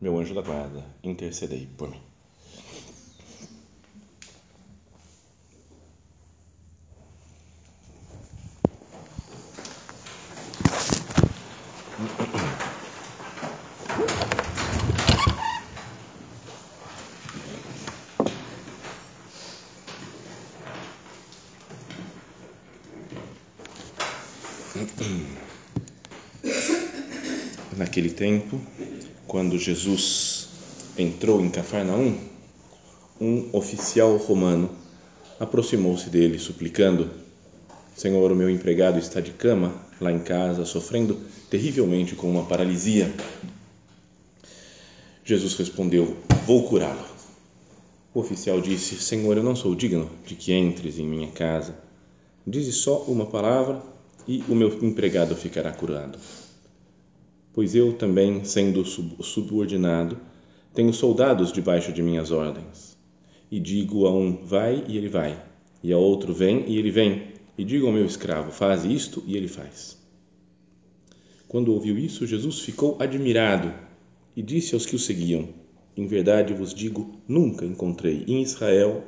meu anjo da guarda, intercedei por mim. Naquele tempo, quando Jesus entrou em Cafarnaum, um oficial romano aproximou-se dele, suplicando: Senhor, o meu empregado está de cama lá em casa, sofrendo terrivelmente com uma paralisia. Jesus respondeu: Vou curá-lo. O oficial disse: Senhor, eu não sou digno de que entres em minha casa. Dize só uma palavra e o meu empregado ficará curado pois eu também, sendo subordinado, tenho soldados debaixo de minhas ordens. E digo a um, vai, e ele vai, e a outro, vem, e ele vem, e digo ao meu escravo, faz isto, e ele faz. Quando ouviu isso, Jesus ficou admirado e disse aos que o seguiam: Em verdade vos digo, nunca encontrei em Israel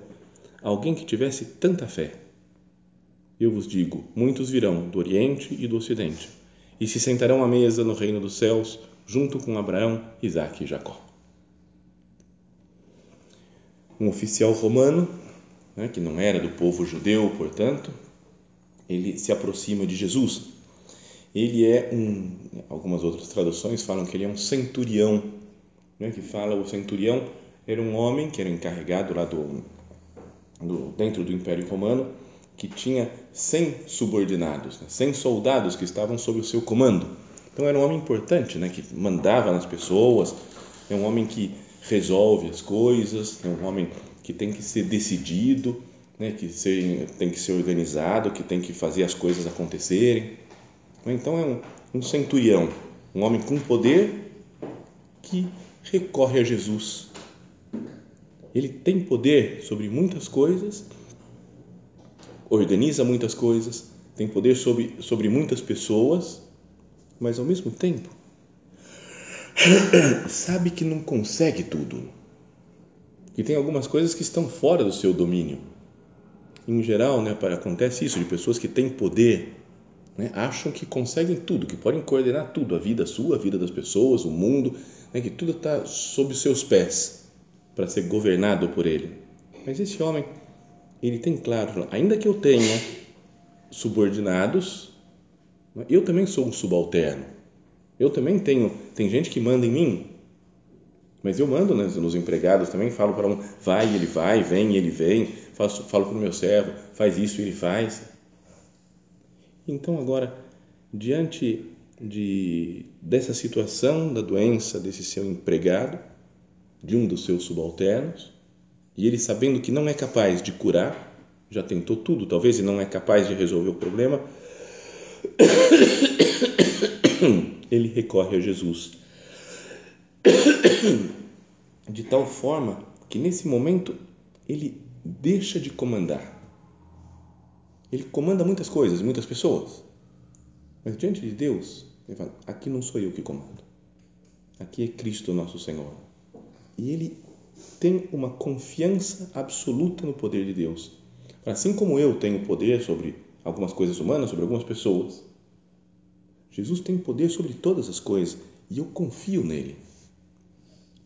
alguém que tivesse tanta fé. Eu vos digo: muitos virão do Oriente e do Ocidente e se sentarão à mesa no reino dos céus, junto com Abraão, Isaque e Jacó. Um oficial romano, né, que não era do povo judeu, portanto, ele se aproxima de Jesus. Ele é um, algumas outras traduções falam que ele é um centurião, né, que fala o centurião era um homem que era encarregado lá do, do dentro do Império Romano que tinha 100 subordinados, né? 100 soldados que estavam sob o seu comando. Então era um homem importante, né? que mandava nas pessoas, é um homem que resolve as coisas, é um homem que tem que ser decidido, né? que ser, tem que ser organizado, que tem que fazer as coisas acontecerem. Então é um, um centurião, um homem com poder que recorre a Jesus. Ele tem poder sobre muitas coisas organiza muitas coisas, tem poder sobre, sobre muitas pessoas, mas ao mesmo tempo sabe que não consegue tudo, que tem algumas coisas que estão fora do seu domínio. Em geral, né, acontece isso de pessoas que têm poder, né, acham que conseguem tudo, que podem coordenar tudo, a vida sua, a vida das pessoas, o mundo, né, que tudo está sob os seus pés para ser governado por ele. Mas esse homem ele tem claro, ainda que eu tenha subordinados, eu também sou um subalterno. Eu também tenho, tem gente que manda em mim, mas eu mando né, nos empregados também, falo para um, vai, ele vai, vem, ele vem, faço, falo para o meu servo, faz isso, ele faz. Então agora, diante de, dessa situação da doença desse seu empregado, de um dos seus subalternos, e ele sabendo que não é capaz de curar, já tentou tudo, talvez e não é capaz de resolver o problema, ele recorre a Jesus. De tal forma que nesse momento ele deixa de comandar. Ele comanda muitas coisas, muitas pessoas. Mas diante de Deus, ele fala: aqui não sou eu que comando. Aqui é Cristo nosso Senhor. E ele tem uma confiança absoluta no poder de Deus. Assim como eu tenho poder sobre algumas coisas humanas, sobre algumas pessoas, Jesus tem poder sobre todas as coisas e eu confio nele.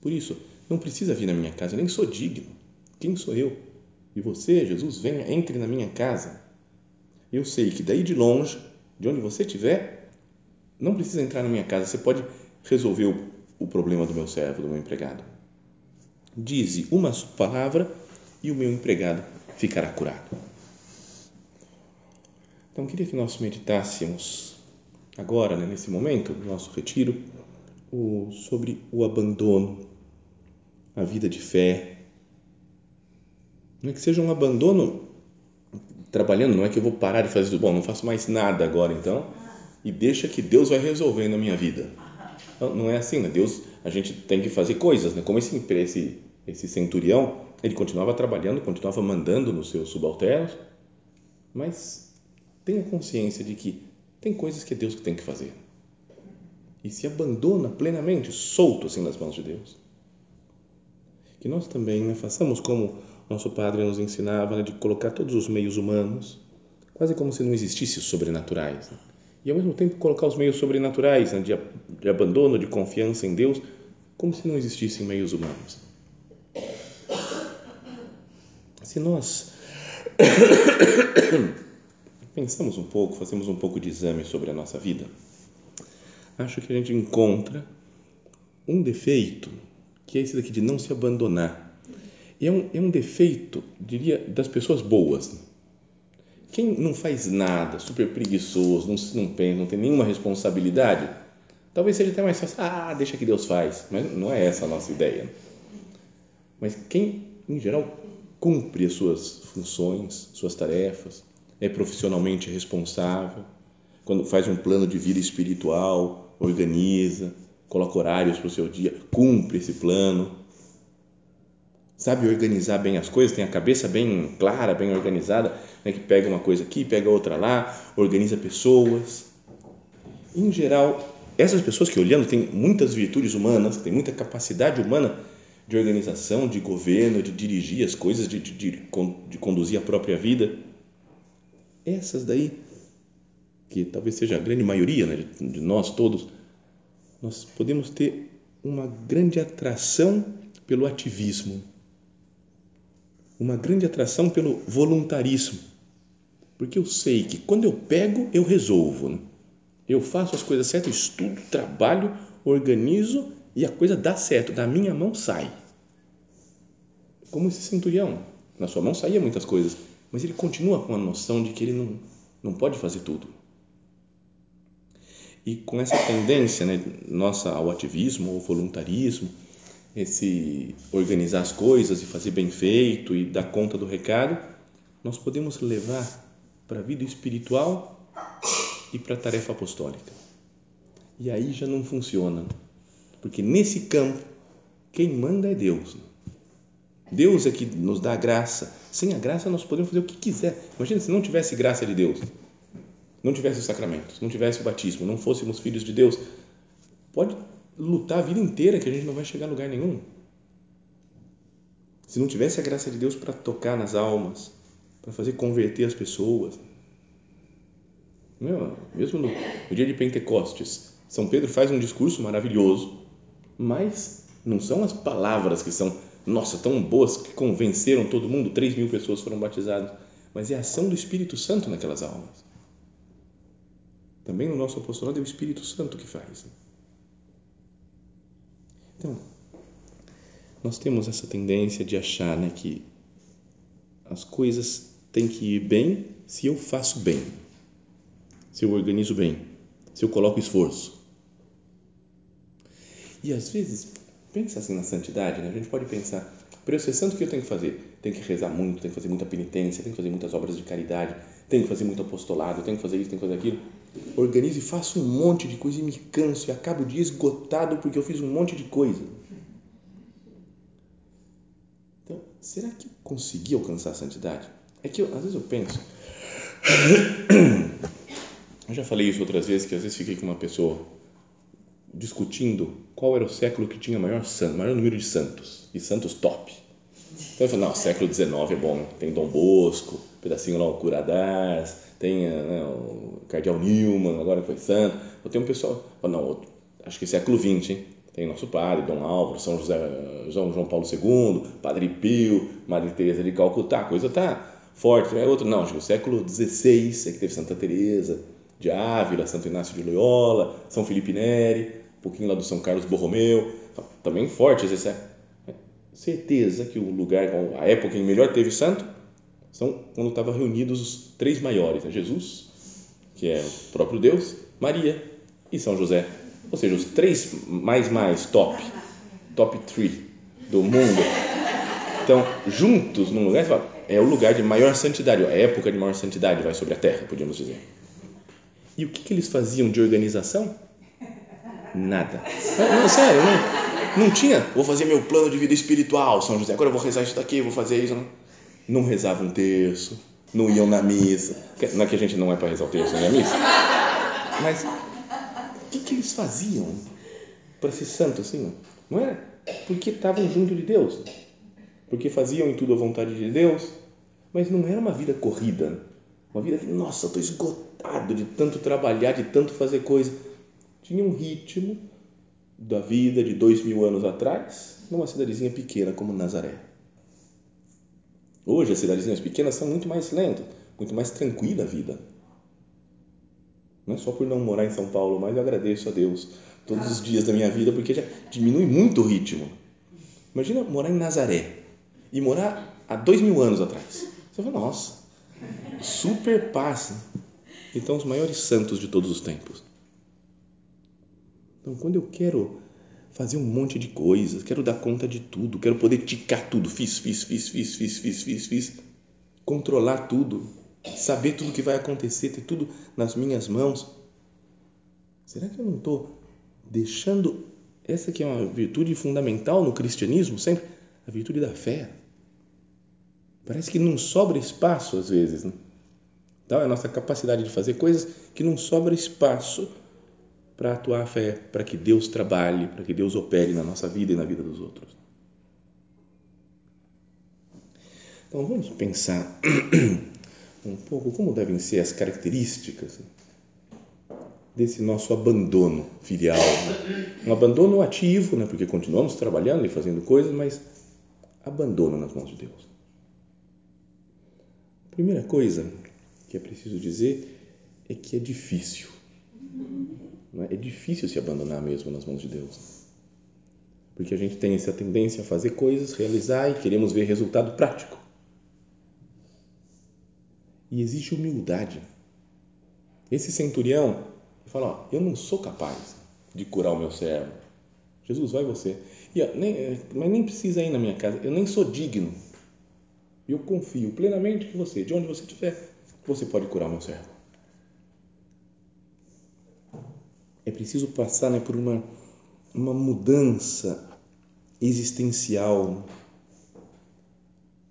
Por isso, não precisa vir na minha casa, eu nem sou digno. Quem sou eu? E você, Jesus, venha, entre na minha casa. Eu sei que daí de longe, de onde você estiver, não precisa entrar na minha casa, você pode resolver o, o problema do meu servo, do meu empregado Dize uma palavra e o meu empregado ficará curado. Então, queria que nós meditássemos agora, né, nesse momento do nosso retiro, o, sobre o abandono, a vida de fé. Não é que seja um abandono trabalhando, não é que eu vou parar de fazer bom, não faço mais nada agora então, e deixa que Deus vai resolvendo a minha vida. Não, não é assim, né? Deus, a gente tem que fazer coisas, né? Como esse, esse, esse centurião, ele continuava trabalhando, continuava mandando nos seus subalternos, mas tenha consciência de que tem coisas que é Deus que tem que fazer. E se abandona plenamente, solto assim nas mãos de Deus. Que nós também né, façamos como nosso padre nos ensinava, né, de colocar todos os meios humanos, quase como se não existissem os sobrenaturais. Né? E ao mesmo tempo colocar os meios sobrenaturais né, de, de abandono, de confiança em Deus, como se não existissem meios humanos. Se nós pensamos um pouco, fazemos um pouco de exame sobre a nossa vida, acho que a gente encontra um defeito, que é esse daqui de não se abandonar é um, é um defeito, diria, das pessoas boas. Quem não faz nada, super preguiçoso, não, não pensa, não tem nenhuma responsabilidade, talvez seja até mais fácil, ah, deixa que Deus faz. Mas não é essa a nossa ideia. Mas quem, em geral, cumpre as suas funções, suas tarefas, é profissionalmente responsável, quando faz um plano de vida espiritual, organiza, coloca horários para o seu dia, cumpre esse plano, sabe organizar bem as coisas, tem a cabeça bem clara, bem organizada, né, que pega uma coisa aqui, pega outra lá, organiza pessoas. Em geral, essas pessoas que olhando têm muitas virtudes humanas, têm muita capacidade humana de organização, de governo, de dirigir as coisas, de, de, de, de conduzir a própria vida. Essas daí, que talvez seja a grande maioria né, de, nós todos, nós podemos ter uma grande atração pelo ativismo uma grande atração pelo voluntarismo, porque eu sei que quando eu pego, eu resolvo. Né? Eu faço as coisas certas, estudo, trabalho, organizo e a coisa dá certo, da minha mão sai. Como esse centurião, na sua mão saía muitas coisas, mas ele continua com a noção de que ele não, não pode fazer tudo. E com essa tendência né, nossa ao ativismo, ao voluntarismo, esse organizar as coisas e fazer bem feito e dar conta do recado, nós podemos levar para a vida espiritual e para a tarefa apostólica. E aí já não funciona, porque nesse campo quem manda é Deus. Deus é que nos dá a graça. Sem a graça nós podemos fazer o que quiser. Imagina se não tivesse graça de Deus, não tivesse os sacramentos, não tivesse o batismo, não fôssemos filhos de Deus. Pode lutar a vida inteira que a gente não vai chegar a lugar nenhum. Se não tivesse a graça de Deus para tocar nas almas, para fazer converter as pessoas. Mesmo no dia de Pentecostes, São Pedro faz um discurso maravilhoso, mas não são as palavras que são, nossa, tão boas que convenceram todo mundo, 3 mil pessoas foram batizadas, mas é a ação do Espírito Santo naquelas almas. Também no nosso apostolado é o Espírito Santo que faz. Então, nós temos essa tendência de achar né, que as coisas têm que ir bem se eu faço bem, se eu organizo bem, se eu coloco esforço. E às vezes, pensa assim na santidade, né? a gente pode pensar, para eu ser santo, o que eu tenho que fazer? Tenho que rezar muito, tenho que fazer muita penitência, tenho que fazer muitas obras de caridade, tenho que fazer muito apostolado, tenho que fazer isso, tenho que fazer aquilo. Organizo e faço um monte de coisa e me canso e acabo dia esgotado porque eu fiz um monte de coisa. Então, será que consegui alcançar a santidade? É que eu, às vezes eu penso, eu já falei isso outras vezes, que às vezes fiquei com uma pessoa discutindo qual era o século que tinha maior maior número de santos e santos top. Então eu falei, não, século XIX é bom, tem Dom Bosco, pedacinho lá o Curadás, tem né, o Cardeal Newman, agora foi santo. Eu tenho um pessoal, não, acho que século XX, hein? Tem nosso padre, Dom Álvaro, São José, João, Paulo II, Padre Pio, Maria Teresa de Calcutá, a coisa tá forte. É outro, não, acho que o século XVI é que teve Santa Teresa de Ávila, Santo Inácio de Loyola, São Felipe Neri, pouquinho lá do São Carlos Borromeu, também fortes esse é. Certeza que o lugar, a época em que melhor teve santo, são quando estavam reunidos os três maiores, né? Jesus, que é o próprio Deus, Maria e São José. ou seja, os três mais mais top, top three do mundo, estão juntos num lugar, é o lugar de maior santidade, a época de maior santidade vai sobre a terra, podíamos dizer. E o que, que eles faziam de organização? Nada. Não, não sério, não, não tinha. Vou fazer meu plano de vida espiritual, São José. Agora eu vou rezar isso daqui, vou fazer isso. Não, não rezavam um terço, não iam na missa. Não é que a gente não é para rezar o terço na missa. Mas o que, que eles faziam para ser santo assim? Não era porque estavam junto de Deus, porque faziam em tudo a vontade de Deus, mas não era uma vida corrida, uma vida que, nossa, estou esgotado de tanto trabalhar, de tanto fazer coisa. Tinha um ritmo da vida de dois mil anos atrás, numa cidadezinha pequena como Nazaré. Hoje as cidadezinhas pequenas são muito mais lentas, muito mais tranquila a vida. Não é só por não morar em São Paulo, mas eu agradeço a Deus todos os dias da minha vida, porque já diminui muito o ritmo. Imagina morar em Nazaré e morar há dois mil anos atrás. Você fala, nossa, super paz. Então, os maiores santos de todos os tempos. Então, quando eu quero fazer um monte de coisas, quero dar conta de tudo, quero poder ticar tudo, fiz, fiz, fiz, fiz, fiz, fiz, fiz, fiz, controlar tudo, saber tudo que vai acontecer, ter tudo nas minhas mãos. Será que eu não estou deixando essa que é uma virtude fundamental no cristianismo, sempre a virtude da fé? Parece que não sobra espaço às vezes, né? Então, é a nossa capacidade de fazer coisas que não sobra espaço para atuar a fé, para que Deus trabalhe, para que Deus opere na nossa vida e na vida dos outros. Então, vamos pensar um pouco como devem ser as características desse nosso abandono filial. Um abandono ativo, né? porque continuamos trabalhando e fazendo coisas, mas abandono nas mãos de Deus. A primeira coisa que é preciso dizer é que é difícil. É? é difícil se abandonar mesmo nas mãos de Deus. Porque a gente tem essa tendência a fazer coisas, realizar e queremos ver resultado prático. E existe humildade. Esse centurião fala: ó, Eu não sou capaz de curar o meu servo. Jesus, vai você. E, ó, nem, mas nem precisa ir na minha casa. Eu nem sou digno. Eu confio plenamente que você, de onde você estiver, você pode curar o meu servo. É preciso passar né, por uma, uma mudança existencial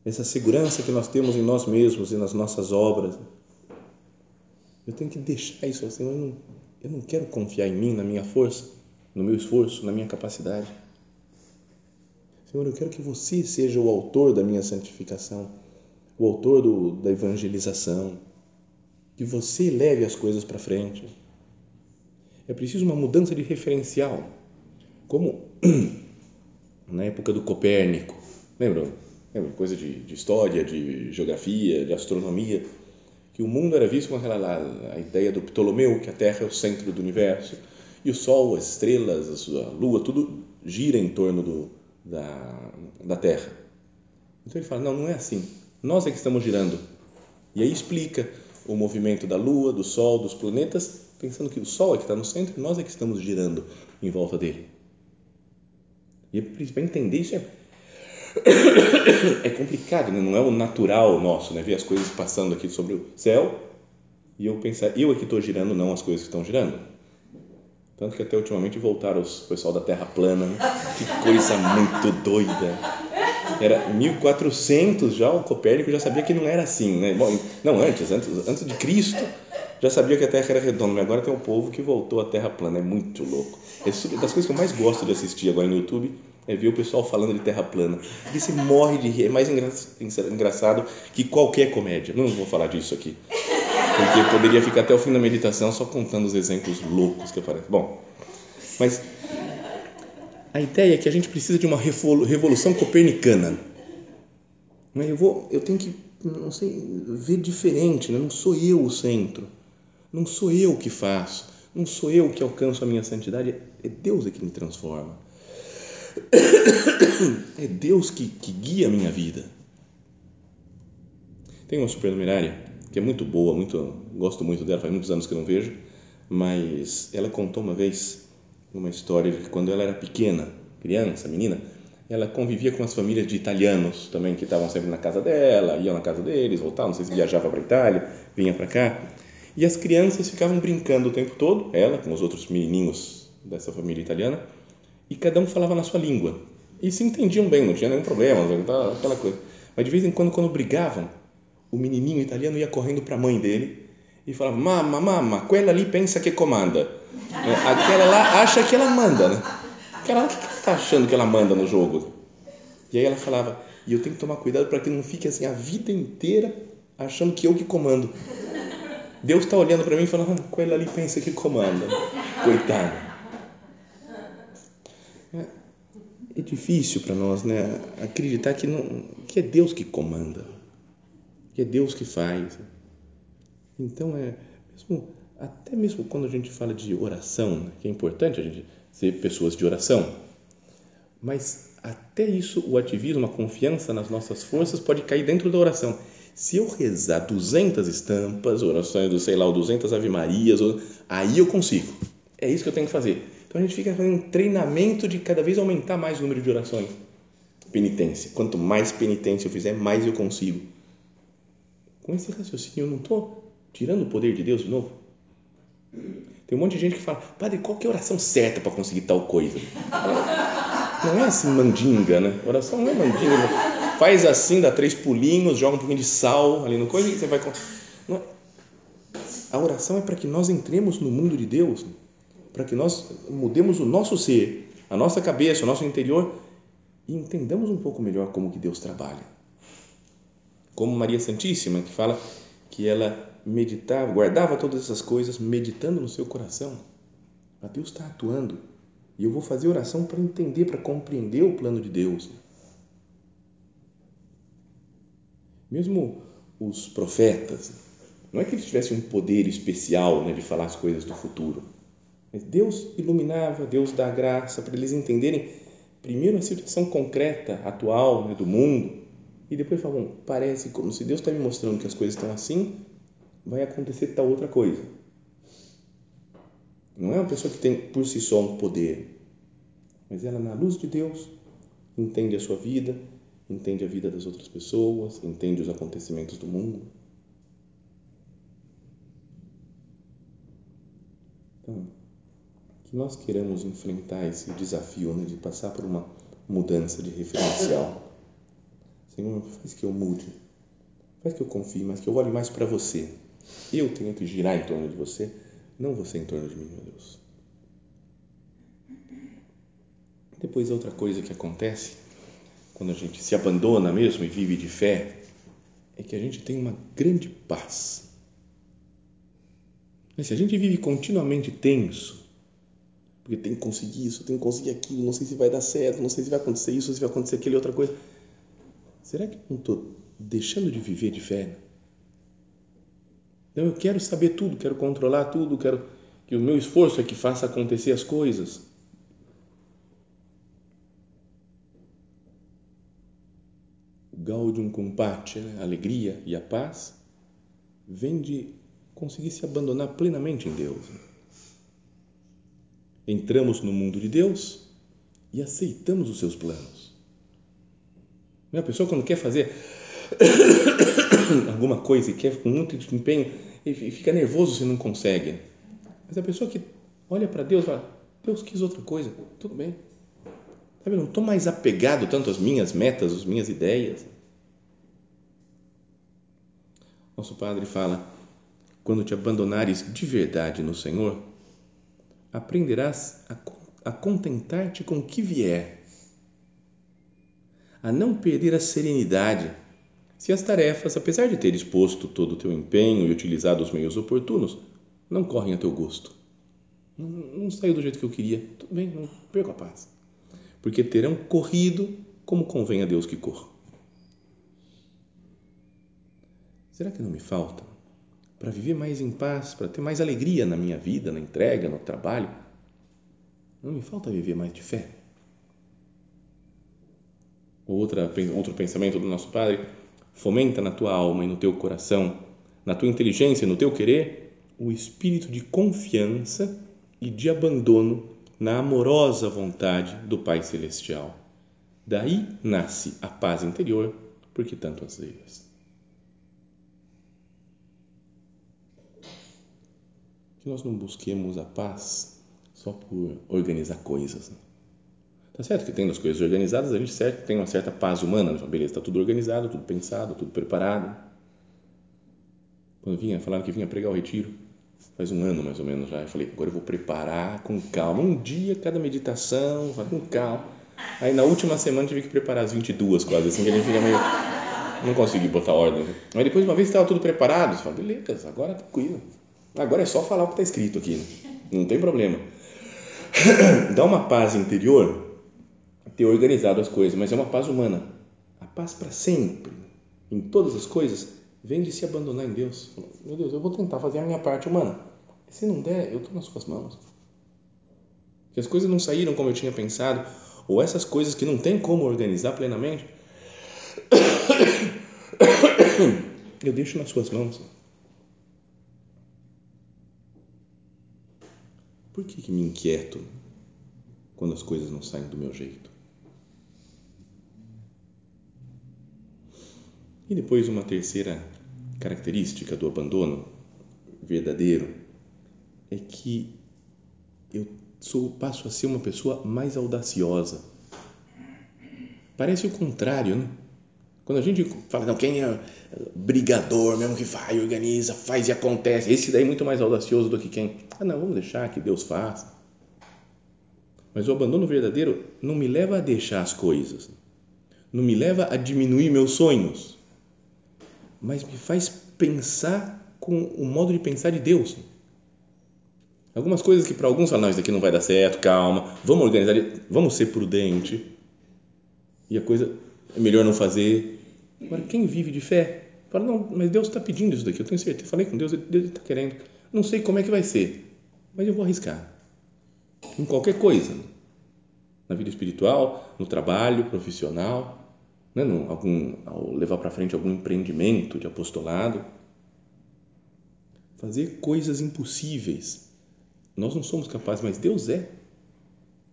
essa segurança que nós temos em nós mesmos e nas nossas obras. Eu tenho que deixar isso assim. Eu não, eu não quero confiar em mim, na minha força, no meu esforço, na minha capacidade. Senhor, eu quero que você seja o autor da minha santificação, o autor do, da evangelização, que você leve as coisas para frente. É preciso uma mudança de referencial, como na época do Copérnico. Lembram? é coisa de, de, história, de geografia, de astronomia, que o mundo era visto com aquela a ideia do Ptolomeu, que a Terra é o centro do universo, e o Sol, as estrelas, a Lua, tudo gira em torno do, da, da Terra. Então ele fala, não, não é assim, nós é que estamos girando. E aí explica o movimento da Lua, do Sol, dos planetas, pensando que o Sol é que está no centro e nós é que estamos girando em volta dele. E para entender isso é é complicado, né? não é o natural nosso, né? Ver as coisas passando aqui sobre o céu e eu pensar, eu aqui estou girando, não as coisas que estão girando. Tanto que até ultimamente voltaram os pessoal da Terra plana, né? que coisa muito doida. Era 1400 já, o Copérnico já sabia que não era assim, né? Bom, não, antes, antes, antes de Cristo, já sabia que a Terra era redonda, mas agora tem um povo que voltou à Terra plana, é muito louco. É das coisas que eu mais gosto de assistir agora no YouTube, é ver o pessoal falando de terra plana. E você morre de rir. É mais engraçado que qualquer comédia. Não vou falar disso aqui. Porque poderia ficar até o fim da meditação só contando os exemplos loucos que aparecem. Bom, mas a ideia é que a gente precisa de uma revolução copernicana. Eu, vou, eu tenho que não sei, ver diferente. Né? Não sou eu o centro. Não sou eu que faço. Não sou eu que alcanço a minha santidade. É Deus é que me transforma. É Deus que, que guia a minha vida. Tem uma supernumerária que é muito boa, muito, gosto muito dela, faz muitos anos que eu não vejo, mas ela contou uma vez uma história de quando ela era pequena, criança, menina, ela convivia com as famílias de italianos também que estavam sempre na casa dela, iam na casa deles, voltavam, não sei se viajava para a Itália, vinha para cá. E as crianças ficavam brincando o tempo todo, ela com os outros menininhos dessa família italiana, e cada um falava na sua língua. E se entendiam bem, não tinha nenhum problema, aquela coisa. Mas de vez em quando, quando brigavam, o menininho italiano ia correndo para a mãe dele e falava: Mamma, mamma, aquela ali pensa que comanda. É, aquela lá acha que ela manda, né? Aquela, o que ela está achando que ela manda no jogo? E aí ela falava: E eu tenho que tomar cuidado para que não fique assim a vida inteira achando que eu que comando. Deus está olhando para mim e falando: ah, Aquela ali pensa que comanda. Coitado. É, é difícil para nós né, acreditar que, não, que é Deus que comanda, que é Deus que faz. Então, é mesmo, até mesmo quando a gente fala de oração, né, que é importante a gente ser pessoas de oração, mas até isso, o ativismo, a confiança nas nossas forças pode cair dentro da oração. Se eu rezar 200 estampas, orações do, sei lá, 200 Ave Marias, aí eu consigo. É isso que eu tenho que fazer. Então a gente fica fazendo um treinamento de cada vez aumentar mais o número de orações. Penitência. Quanto mais penitência eu fizer, mais eu consigo. Com esse raciocínio, eu não estou tirando o poder de Deus de novo. Tem um monte de gente que fala, padre, qual que é a oração certa para conseguir tal coisa? Não é assim mandinga, né? Oração não é mandinga. Faz assim, dá três pulinhos, joga um pouquinho de sal ali no coisa e você vai. Não. A oração é para que nós entremos no mundo de Deus para que nós mudemos o nosso ser, a nossa cabeça, o nosso interior e entendamos um pouco melhor como que Deus trabalha. Como Maria Santíssima, que fala que ela meditava, guardava todas essas coisas, meditando no seu coração. A Deus está atuando e eu vou fazer oração para entender, para compreender o plano de Deus. Mesmo os profetas, não é que eles tivessem um poder especial né, de falar as coisas do futuro mas Deus iluminava, Deus dá graça para eles entenderem primeiro a situação concreta, atual né, do mundo e depois falam, parece como se Deus está me mostrando que as coisas estão assim, vai acontecer tal outra coisa. Não é uma pessoa que tem por si só um poder, mas ela, na luz de Deus, entende a sua vida, entende a vida das outras pessoas, entende os acontecimentos do mundo. Então, que nós queremos enfrentar esse desafio né, de passar por uma mudança de referencial. Senhor, faz que eu mude, faz que eu confie, mas que eu olhe mais para você. Eu tenho que girar em torno de você, não você em torno de mim, meu Deus. Depois, outra coisa que acontece quando a gente se abandona mesmo e vive de fé é que a gente tem uma grande paz. Mas se a gente vive continuamente tenso, porque tem que conseguir isso, tem que conseguir aquilo, não sei se vai dar certo, não sei se vai acontecer isso, se vai acontecer aquele outra coisa. Será que não estou deixando de viver de fé? Não, eu quero saber tudo, quero controlar tudo, quero que o meu esforço é que faça acontecer as coisas. Gaudium compate, né? alegria e a paz, vem de conseguir se abandonar plenamente em Deus entramos no mundo de Deus e aceitamos os seus planos. A pessoa, quando quer fazer alguma coisa e quer com muito empenho, e fica nervoso se não consegue. Mas a pessoa que olha para Deus fala: Deus quis outra coisa, tudo bem. Sabe, não estou mais apegado tanto às minhas metas, às minhas ideias. Nosso Padre fala: quando te abandonares de verdade no Senhor, aprenderás a, a contentar-te com o que vier, a não perder a serenidade se as tarefas, apesar de ter exposto todo o teu empenho e utilizado os meios oportunos, não correm a teu gosto. Não, não saiu do jeito que eu queria. Tudo bem, não perco a paz. Porque terão corrido como convém a Deus que corra. Será que não me falta para viver mais em paz, para ter mais alegria na minha vida, na entrega, no trabalho. Não me falta viver mais de fé. Outra, outro pensamento do nosso Padre, fomenta na tua alma e no teu coração, na tua inteligência e no teu querer, o espírito de confiança e de abandono na amorosa vontade do Pai Celestial. Daí nasce a paz interior, porque tanto anseias. Que nós não busquemos a paz só por organizar coisas. Né? Tá certo que tendo as coisas organizadas, a gente certo, tem uma certa paz humana. Né? Beleza, está tudo organizado, tudo pensado, tudo preparado. Quando vinha, falaram que vinha pregar o retiro, faz um ano mais ou menos já. Eu falei, agora eu vou preparar com calma. Um dia cada meditação, vai com calma. Aí na última semana tive que preparar as 22 quase, assim, que a gente fica meio. Não consegui botar ordem. Mas depois, uma vez que estava tudo preparado, você fala, beleza, agora tranquilo. Agora é só falar o que está escrito aqui, não tem problema. Dá uma paz interior ter organizado as coisas, mas é uma paz humana. A paz para sempre, em todas as coisas, vem de se abandonar em Deus. Meu Deus, eu vou tentar fazer a minha parte humana. Se não der, eu estou nas suas mãos. Se as coisas não saíram como eu tinha pensado, ou essas coisas que não tem como organizar plenamente, eu deixo nas suas mãos. Por que, que me inquieto quando as coisas não saem do meu jeito? E depois uma terceira característica do abandono verdadeiro é que eu sou, passo a ser uma pessoa mais audaciosa. Parece o contrário, né? Quando a gente fala, não, quem é brigador mesmo que vai, organiza, faz e acontece, esse daí é muito mais audacioso do que quem, ah, não, vamos deixar que Deus faça. Mas o abandono verdadeiro não me leva a deixar as coisas, não me leva a diminuir meus sonhos, mas me faz pensar com o modo de pensar de Deus. Algumas coisas que para alguns falam, não, isso daqui não vai dar certo, calma, vamos organizar, vamos ser prudente. E a coisa é melhor não fazer. Agora, quem vive de fé, fala, não, mas Deus está pedindo isso daqui, eu tenho certeza, falei com Deus, Deus está querendo. Não sei como é que vai ser, mas eu vou arriscar. Em qualquer coisa, na vida espiritual, no trabalho profissional, né, no, algum, ao levar para frente algum empreendimento de apostolado, fazer coisas impossíveis. Nós não somos capazes, mas Deus é.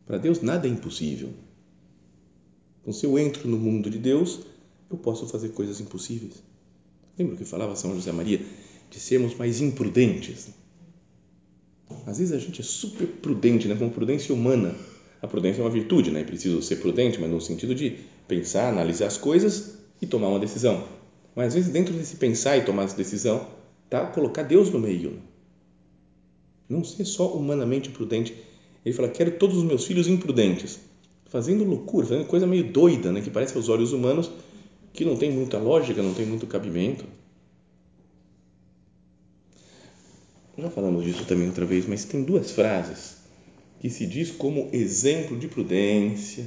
Para Deus nada é impossível. Então, se eu entro no mundo de Deus, eu posso fazer coisas impossíveis. Lembra que falava São José Maria de sermos mais imprudentes? Às vezes a gente é super prudente, né? com prudência humana. A prudência é uma virtude, né? É preciso ser prudente, mas no sentido de pensar, analisar as coisas e tomar uma decisão. Mas às vezes dentro desse pensar e tomar essa decisão, tá colocar Deus no meio. Não ser só humanamente prudente. Ele fala: "Quero todos os meus filhos imprudentes", fazendo loucura, fazendo coisa meio doida, né, que parece aos olhos humanos que não tem muita lógica, não tem muito cabimento. Já falamos disso também outra vez, mas tem duas frases que se diz como exemplo de prudência,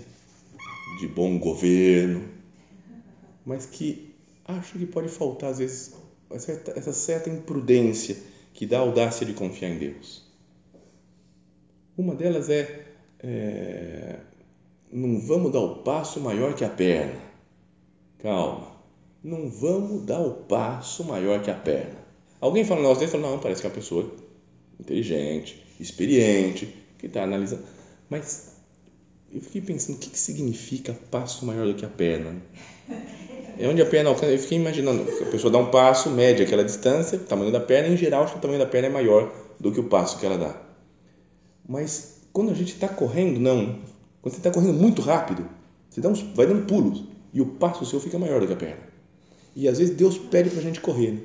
de bom governo, mas que acho que pode faltar às vezes essa certa imprudência que dá audácia de confiar em Deus. Uma delas é, é não vamos dar o passo maior que a perna. Calma, não vamos dar o passo maior que a perna. Alguém fala um negócio desse, fala, não, parece que é uma pessoa inteligente, experiente, que está analisando. Mas eu fiquei pensando, o que, que significa passo maior do que a perna? É onde a perna alcança. Eu fiquei imaginando, a pessoa dá um passo, mede aquela distância, o tamanho da perna, em geral, acho que o tamanho da perna é maior do que o passo que ela dá. Mas quando a gente está correndo, não. Quando você está correndo muito rápido, você dá uns, vai dando pulos e o passo seu fica maior do que a perna. E às vezes Deus pede para a gente correr. Né?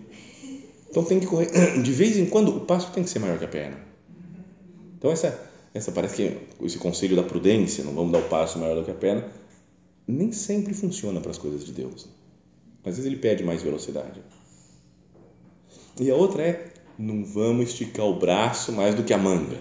Então tem que correr. De vez em quando o passo tem que ser maior que a perna. Então essa essa parece que esse conselho da prudência, não vamos dar o passo maior do que a perna, nem sempre funciona para as coisas de Deus. Às vezes ele pede mais velocidade. E a outra é, não vamos esticar o braço mais do que a manga.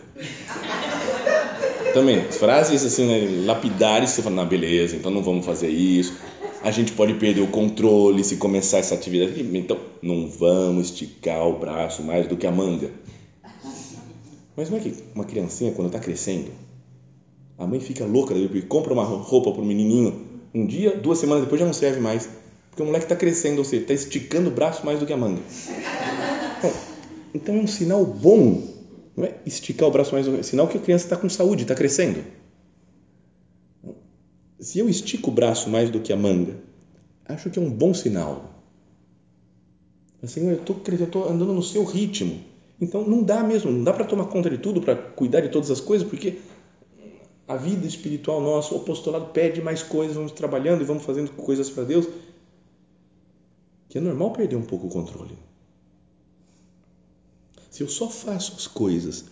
Também, frases assim, né, lapidares, você fala, não, beleza, então não vamos fazer isso. A gente pode perder o controle se começar essa atividade. Então, não vamos esticar o braço mais do que a manga. Mas não é que uma criancinha, quando está crescendo, a mãe fica louca porque compra uma roupa para o menininho, um dia, duas semanas depois já não serve mais, porque o moleque está crescendo, ou seja, está esticando o braço mais do que a manga. Então, é um sinal bom, Não é esticar o braço mais, é sinal que a criança está com saúde, está crescendo. Se eu estico o braço mais do que a manga, acho que é um bom sinal. Senhor, eu estou eu estou andando no seu ritmo. Então não dá mesmo, não dá para tomar conta de tudo, para cuidar de todas as coisas, porque a vida espiritual nossa, o apostolado pede mais coisas, vamos trabalhando e vamos fazendo coisas para Deus, que é normal perder um pouco o controle. Se eu só faço as coisas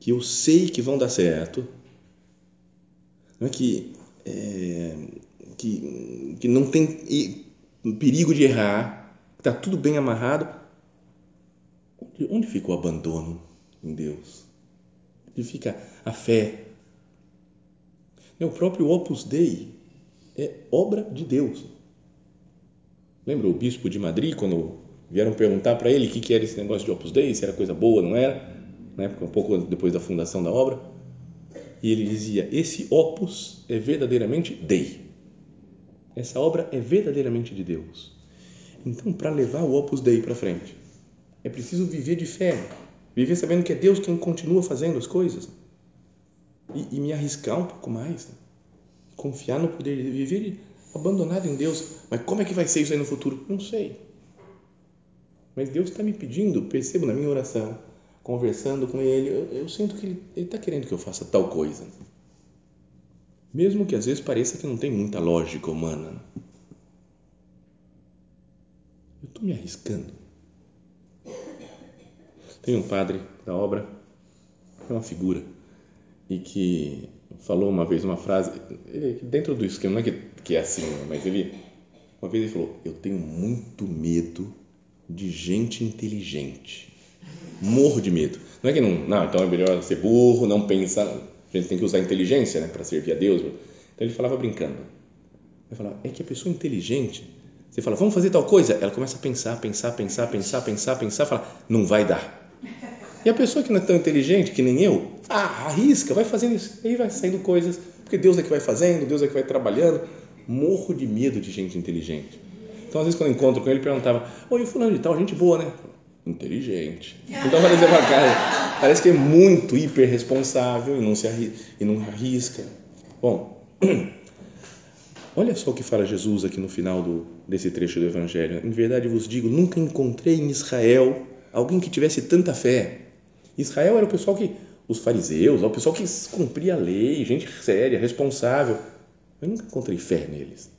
que eu sei que vão dar certo, não é que, é, que, que não tem perigo de errar, está tudo bem amarrado, onde, fica o abandono em Deus? Onde fica a fé? O próprio Opus Dei é obra de Deus. Lembra o bispo de Madrid, quando vieram perguntar para ele o que, que era esse negócio de Opus Dei, se era coisa boa, não era? Na época, um pouco depois da fundação da obra. E ele dizia: Esse Opus é verdadeiramente Dei. Essa obra é verdadeiramente de Deus. Então, para levar o Opus Dei para frente, é preciso viver de fé, viver sabendo que é Deus quem continua fazendo as coisas e, e me arriscar um pouco mais, né? confiar no poder de viver abandonado em Deus. Mas como é que vai ser isso aí no futuro? Não sei. Mas Deus está me pedindo, percebo na minha oração, conversando com Ele, eu, eu sinto que Ele está querendo que eu faça tal coisa. Mesmo que às vezes pareça que não tem muita lógica humana. Eu estou me arriscando. Tem um padre da obra, é uma figura, e que falou uma vez uma frase, ele, dentro do esquema, não é que, que é assim, mas ele, uma vez ele falou: Eu tenho muito medo de gente inteligente. Morro de medo. Não é que não, não, então é melhor ser burro, não pensar. A gente tem que usar inteligência né, para servir a Deus. Então ele falava brincando. Ele falava: É que a pessoa inteligente, você fala, vamos fazer tal coisa, ela começa a pensar, pensar, pensar, pensar, pensar, pensar, fala, não vai dar. E a pessoa que não é tão inteligente, que nem eu, ah, arrisca, vai fazendo isso. Aí vai saindo coisas, porque Deus é que vai fazendo, Deus é que vai trabalhando. Morro de medo de gente inteligente. Então, às vezes, quando eu encontro com ele perguntava: Oi, fulano de tal, gente boa, né? Inteligente. Então, dizer para cara, parece que é muito hiper responsável e não, se arrisca, e não arrisca. Bom, olha só o que fala Jesus aqui no final do, desse trecho do Evangelho. Em verdade vos digo: nunca encontrei em Israel alguém que tivesse tanta fé. Israel era o pessoal que os fariseus, o pessoal que cumpria a lei, gente séria, responsável. Eu nunca encontrei fé neles.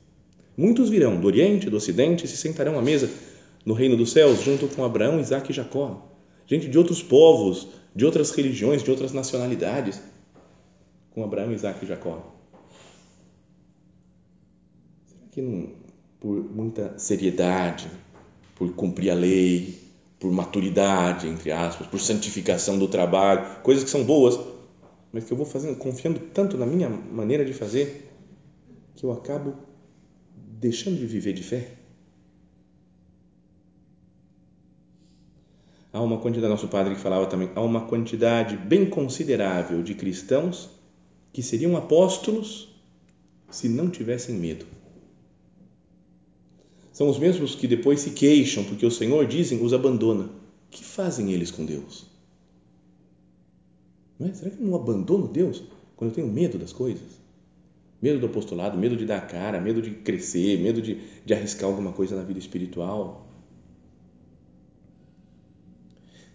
Muitos virão do Oriente, do Ocidente se sentarão à mesa no reino dos céus junto com Abraão, Isaac e Jacó. Gente de outros povos, de outras religiões, de outras nacionalidades, com Abraão, Isaac e Jacó. Será que não, por muita seriedade, por cumprir a lei, por maturidade, entre aspas, por santificação do trabalho, coisas que são boas, mas que eu vou fazendo, confiando tanto na minha maneira de fazer, que eu acabo deixando de viver de fé. Há uma quantidade, nosso padre que falava também, há uma quantidade bem considerável de cristãos que seriam apóstolos se não tivessem medo. São os mesmos que depois se queixam porque o Senhor, dizem, os abandona. O que fazem eles com Deus? Não é? Será que eu não abandono Deus quando eu tenho medo das coisas? Medo do apostolado, medo de dar a cara, medo de crescer, medo de, de arriscar alguma coisa na vida espiritual.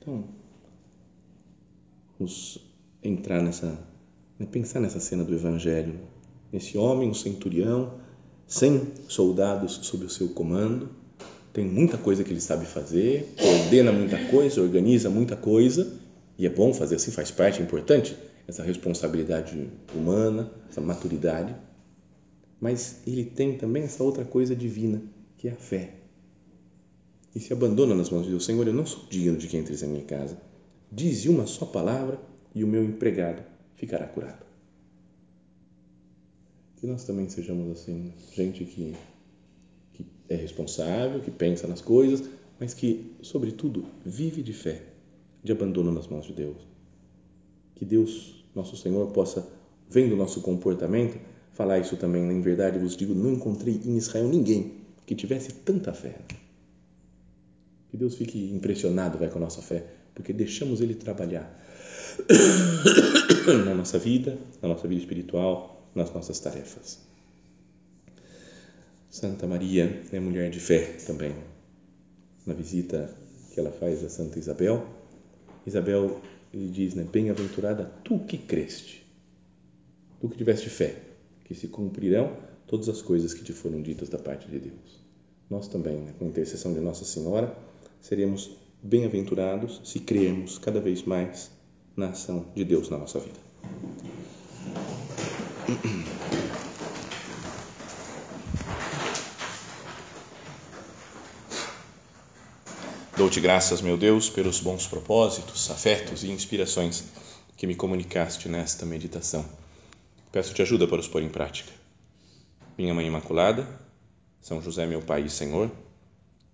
Então, vamos entrar nessa, né, pensar nessa cena do Evangelho. Esse homem, o centurião, 100 soldados sob o seu comando, tem muita coisa que ele sabe fazer, ordena muita coisa, organiza muita coisa, e é bom fazer assim, faz parte, é importante, essa responsabilidade humana, essa maturidade, mas ele tem também essa outra coisa divina, que é a fé. E se abandona nas mãos de Deus, Senhor, eu não sou digno de que entres em minha casa. Dize uma só palavra e o meu empregado ficará curado. Que nós também sejamos assim, gente que, que é responsável, que pensa nas coisas, mas que, sobretudo, vive de fé, de abandono nas mãos de Deus. Que Deus, nosso Senhor, possa, vendo o nosso comportamento, falar isso também. Em verdade, vos digo, não encontrei em Israel ninguém que tivesse tanta fé. Que Deus fique impressionado vai com a nossa fé, porque deixamos Ele trabalhar na nossa vida, na nossa vida espiritual, nas nossas tarefas. Santa Maria é mulher de fé também. Na visita que ela faz a Santa Isabel, Isabel diz, né, bem-aventurada tu que creste, tu que tiveste fé, que se cumprirão todas as coisas que te foram ditas da parte de Deus. Nós também, né, com intercessão de Nossa Senhora, seremos bem-aventurados se crermos cada vez mais na ação de Deus na nossa vida. Dou-te graças, meu Deus, pelos bons propósitos, afetos e inspirações que me comunicaste nesta meditação. Peço-te ajuda para os pôr em prática. Minha Mãe Imaculada, São José, meu Pai e Senhor,